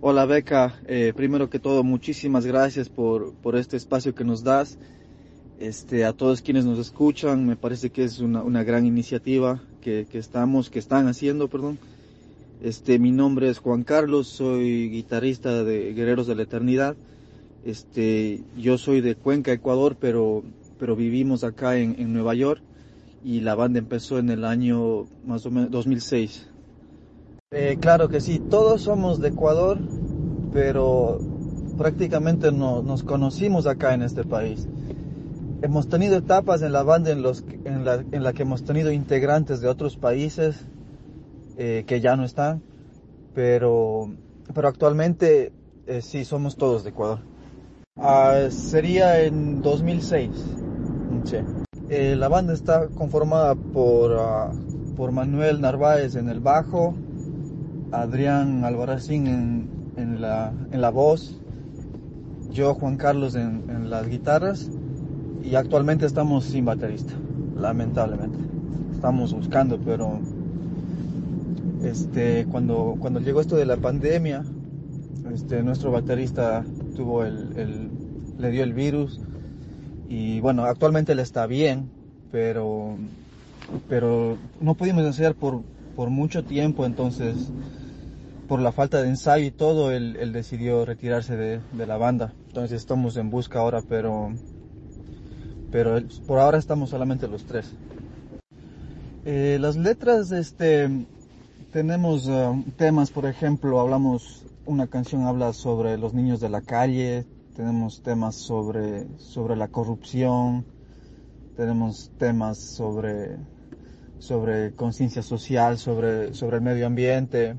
Hola Beca, eh, primero que todo muchísimas gracias por, por este espacio que nos das. Este, a todos quienes nos escuchan, me parece que es una, una gran iniciativa que, que, estamos, que están haciendo, perdón. Este, mi nombre es Juan Carlos, soy guitarrista de Guerreros de la Eternidad. Este, yo soy de Cuenca, Ecuador, pero, pero vivimos acá en, en Nueva York y la banda empezó en el año más o menos 2006. Eh, claro que sí, todos somos de Ecuador, pero prácticamente no, nos conocimos acá en este país. Hemos tenido etapas en la banda en, los, la, que hemos tenido integrantes de otros países eh, que ya no están, pero, pero actualmente eh, sí somos todos de Ecuador. Uh, sería en 2006. Sí. Eh, la banda está conformada por, uh, por Manuel Narváez en el bajo, Adrián Albarracín en, en, la, en la voz, yo Juan Carlos en, en, las guitarras y actualmente estamos sin baterista, lamentablemente. Estamos buscando, pero este, cuando, cuando llegó esto de la pandemia, este, nuestro baterista tuvo el, el, le dio el virus y bueno, actualmente él está bien, pero, pero no pudimos ensayar por, por mucho tiempo, entonces por la falta de ensayo y todo, él, decidió retirarse de, la banda. Entonces estamos en busca ahora, pero, pero por ahora estamos solamente los tres. Eh, las letras, este, tenemos uh, temas, por ejemplo, hablamos, una canción habla sobre los niños de la calle, tenemos temas sobre, sobre la corrupción, tenemos temas sobre, sobre conciencia social, sobre, sobre el medio ambiente,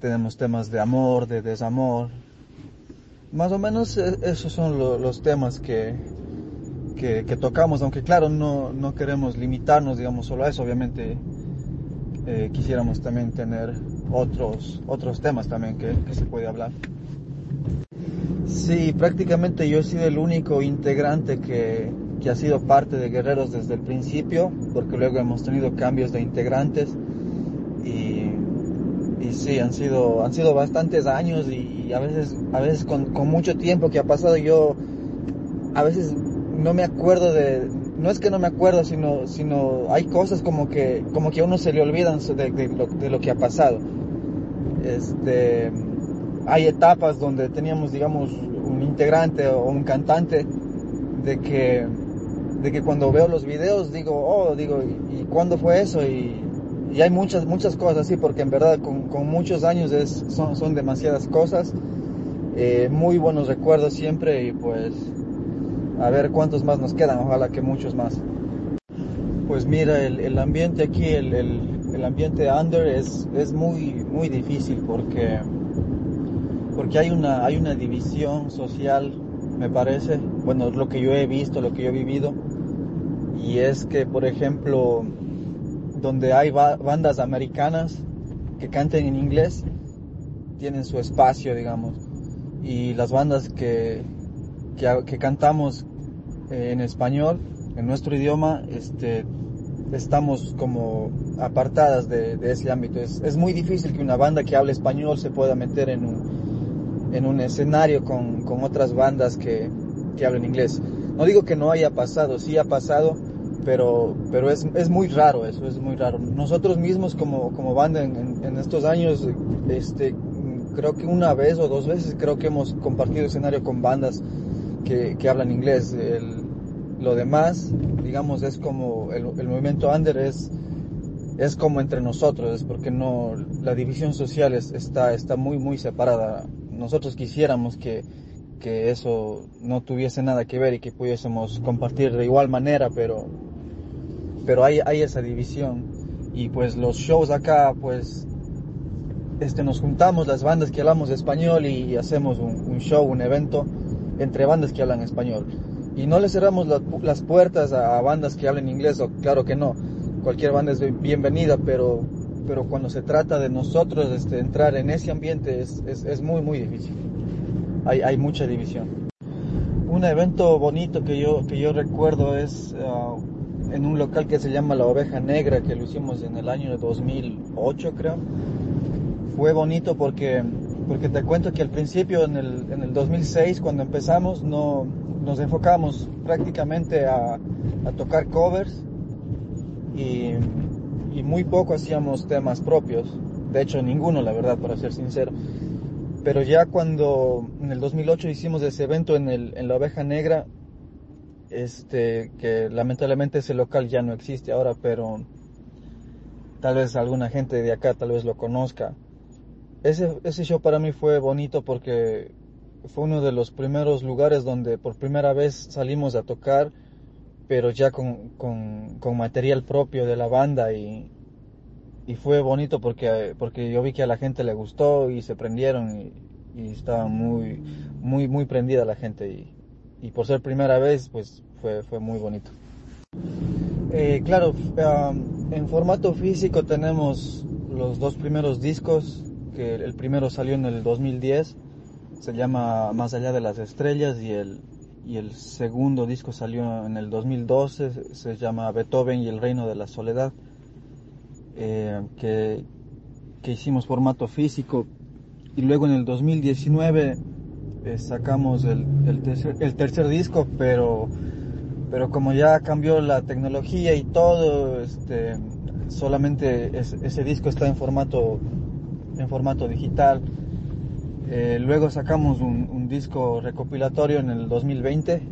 tenemos temas de amor, de desamor. Más o menos esos son lo, los temas que, que, que, tocamos, aunque claro, no, no queremos limitarnos, digamos, solo a eso, obviamente eh, quisiéramos también tener otros, otros temas también que, que se puede hablar. Sí, prácticamente yo he sido el único integrante que, que ha sido parte de Guerreros desde el principio, porque luego hemos tenido cambios de integrantes y, y sí, han sido, han sido bastantes años y, y a veces, a veces con, con, mucho tiempo que ha pasado yo, a veces no me acuerdo de, no es que no me acuerdo, sino, sino hay cosas como que, como que a uno se le olvidan de, de, lo, de lo que ha pasado. Este, hay etapas donde teníamos, digamos, un integrante o un cantante de que, de que cuando veo los videos digo, oh, digo, ¿y, cuándo fue eso? Y, y, hay muchas, muchas cosas así, porque en verdad con, con muchos años es, son, son demasiadas cosas, eh, muy buenos recuerdos siempre y pues a ver cuántos más nos quedan, ojalá que muchos más. Pues mira, el, el ambiente aquí, el, el, el, ambiente under es, es muy, muy difícil porque porque hay una, hay una división social, me parece, bueno, lo que yo he visto, lo que yo he vivido, y es que, por ejemplo, donde hay ba bandas americanas que canten en inglés, tienen su espacio, digamos, y las bandas que, que, cantamos eh, en español, en nuestro idioma, este, estamos como apartadas de, de ese ámbito. Es, es, muy difícil que una banda que hable español se pueda meter en un, en un escenario con, con otras bandas que, que, hablan inglés. No digo que no haya pasado, sí ha pasado, pero, pero es, es muy raro eso, es muy raro. Nosotros mismos como, como banda en, en, estos años, este, creo que una vez o dos veces creo que hemos compartido escenario con bandas que, que hablan inglés. El, lo demás, digamos, es como el, el movimiento under es, es como entre nosotros, es porque no, la división social es, está, está muy, muy separada nosotros quisiéramos que, que eso no tuviese nada que ver y que pudiésemos compartir de igual manera, pero, pero hay, hay esa división. Y pues los shows acá, pues, este, nos juntamos las bandas que hablamos español y, hacemos un, show, un evento entre bandas que hablan español. Y no le cerramos la, las puertas a, a, bandas que hablen inglés, o claro que no. Cualquier banda es bienvenida, pero pero cuando se trata de nosotros este, entrar en ese ambiente es, es, es muy, muy difícil. Hay, hay, mucha división. Un evento bonito que yo, que yo recuerdo es uh, en un local que se llama La Oveja Negra, que lo hicimos en el año 2008 creo. Fue bonito porque porque te cuento que al principio, en el, en el 2006, cuando empezamos, no, nos enfocamos prácticamente a, a tocar covers y, y, muy poco hacíamos temas propios. De hecho, ninguno, la verdad, para ser sincero. Pero ya cuando en el 2008 hicimos ese evento en, el, en la oveja negra, este, que lamentablemente ese local ya no existe ahora, pero tal vez alguna gente de acá tal vez lo conozca. Ese, ese show para mí fue bonito porque fue uno de los primeros lugares donde por primera vez salimos a tocar, pero ya con, con, con material propio de la banda y, y, fue bonito porque, porque yo vi que a la gente le gustó y se prendieron y, y estaba muy, muy, muy prendida la gente y, y por ser primera vez pues fue, fue muy bonito. Eh, claro, um, en formato físico tenemos los dos primeros discos, que el primero salió en el 2010, se llama Más allá de las estrellas y el, y el segundo disco salió en el 2012, se llama Beethoven y el reino de la soledad, eh, que, que, hicimos formato físico y luego en el 2019 eh, sacamos el, el, tercer, disco, pero pero como ya cambió la tecnología y todo, este, solamente ese disco está en formato, en formato digital. Eh, luego sacamos un, disco recopilatorio en el 2020,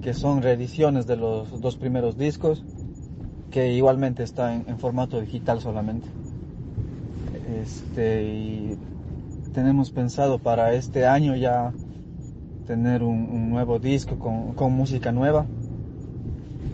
que son reediciones de los dos primeros discos, que igualmente está en, formato digital solamente. Este, y tenemos pensado para este año ya tener un, nuevo disco con, con música nueva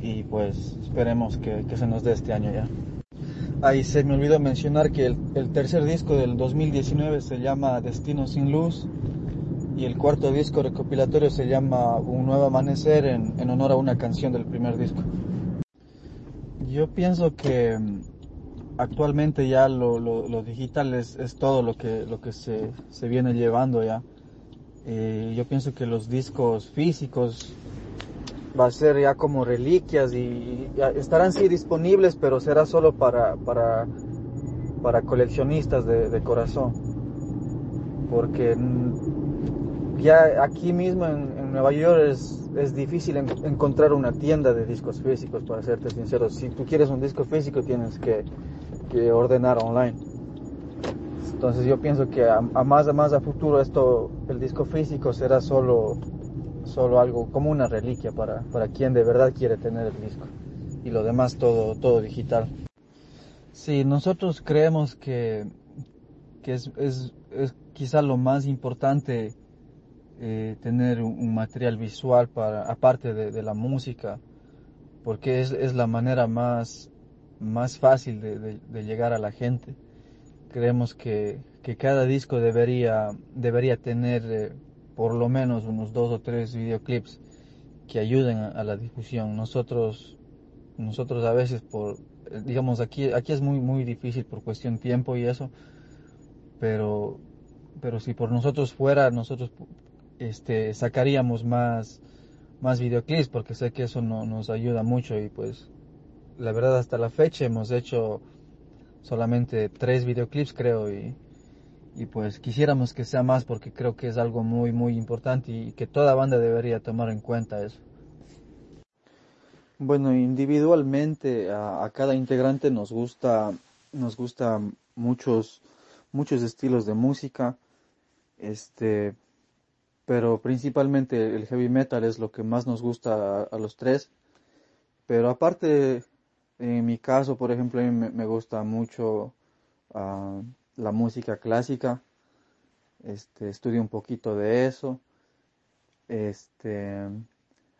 y pues esperemos que, que, se nos dé este año ya. Ahí se me olvidó mencionar que el, tercer disco del 2019 se llama Destino sin Luz y el cuarto disco recopilatorio se llama Un Nuevo Amanecer en, en honor a una canción del primer disco. Yo pienso que mm, actualmente ya lo, lo, digital es, es, todo lo que, lo que se, se viene llevando ya. Eh, yo pienso que los discos físicos va a ser ya como reliquias y, estarán sí disponibles, pero será solo para, para, para coleccionistas de, de corazón. Porque ya aquí mismo en, Nueva York es, es difícil en, encontrar una tienda de discos físicos, para serte sincero. Si tú quieres un disco físico tienes que, que ordenar online. Entonces yo pienso que a, a, más a más a futuro esto, el disco físico será solo solo algo como una reliquia para, para quien de verdad quiere tener el disco y lo demás todo, todo digital. Sí, nosotros creemos que, que es, es, es quizá lo más importante eh, tener un, material visual para, aparte de, de la música, porque es, es, la manera más, más fácil de, de, de llegar a la gente. Creemos que, que cada disco debería, debería tener eh, por lo menos unos dos o tres videoclips que ayuden a, la difusión. Nosotros, nosotros a veces por, digamos, aquí, aquí es muy, muy difícil por cuestión tiempo y eso, pero, pero si por nosotros fuera, nosotros, este, sacaríamos más, más videoclips porque sé que eso no, nos ayuda mucho y pues, la verdad hasta la fecha hemos hecho solamente tres videoclips creo y, y pues quisiéramos que sea más porque creo que es algo muy muy importante y que toda banda debería tomar en cuenta eso. Bueno, individualmente a, cada integrante nos gusta nos gusta muchos muchos estilos de música, este, pero principalmente el heavy metal es lo que más nos gusta a, los tres. Pero aparte, en mi caso, por ejemplo, a mí me, gusta mucho uh, la música clásica, este, estudio un poquito de eso. Este,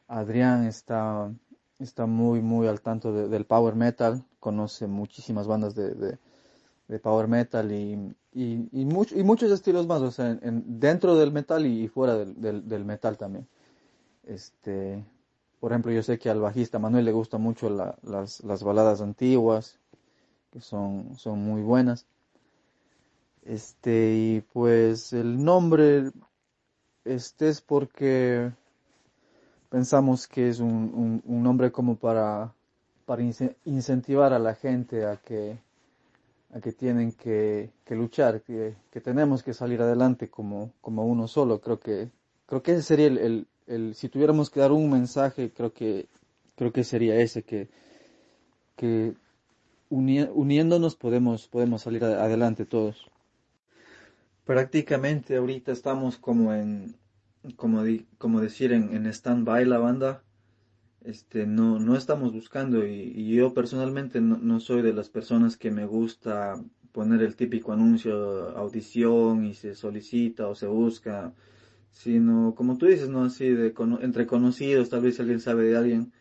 Adrián está, está muy, muy al tanto de, del power metal, conoce muchísimas bandas de, de, power metal y, y, y, much, y, muchos estilos más, o sea, en, en, dentro del metal y, fuera del, del, metal también. Este, por ejemplo, yo sé que al bajista Manuel le gusta mucho la, las, las baladas antiguas, que son, son muy buenas. Este, y pues el nombre, este es porque pensamos que es un, un, nombre como para, para incentivar a la gente a que, a que tienen que, luchar, que, tenemos que salir adelante como, como uno solo. Creo que, creo que ese sería el, el, si tuviéramos que dar un mensaje, creo que, creo que sería ese, que, que uniéndonos podemos, podemos salir adelante todos. Prácticamente ahorita estamos como en, como, como decir, en, en stand-by la banda. Este, no, no estamos buscando y, yo personalmente no, soy de las personas que me gusta poner el típico anuncio audición y se solicita o se busca, sino como tú dices, no así de entre conocidos, tal vez alguien sabe de alguien,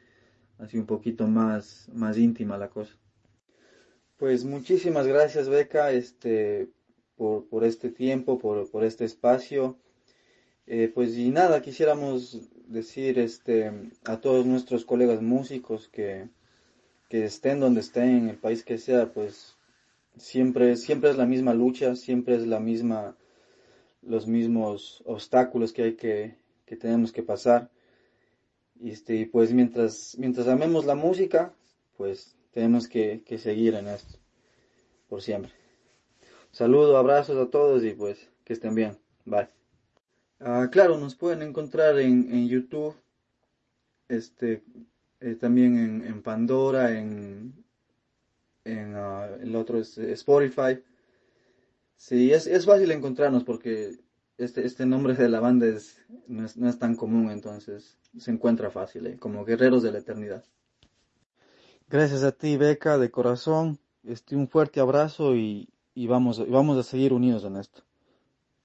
así un poquito más, más íntima la cosa. Pues muchísimas gracias Beca, este, por, por este tiempo, por, por este espacio. Eh, pues y nada, quisiéramos decir este, a todos nuestros colegas músicos que, que estén donde estén, en el país que sea, pues siempre, siempre es la misma lucha, siempre es la misma, los mismos obstáculos que hay que, que tenemos que pasar. Y este, pues mientras, mientras amemos la música, pues tenemos que seguir en esto, por siempre. Saludos, abrazos a todos y pues que estén bien. Bye. Ah, claro, nos pueden encontrar en, en YouTube, este, eh, también en, en, Pandora, en, en uh, el otro es Spotify. Sí, es, es, fácil encontrarnos porque este, este nombre de la banda es, no, es, no es tan común, entonces se encuentra fácil, ¿eh? como Guerreros de la Eternidad. Gracias a ti, Beca, de corazón. Este, un fuerte abrazo y, y vamos, vamos a seguir unidos en esto.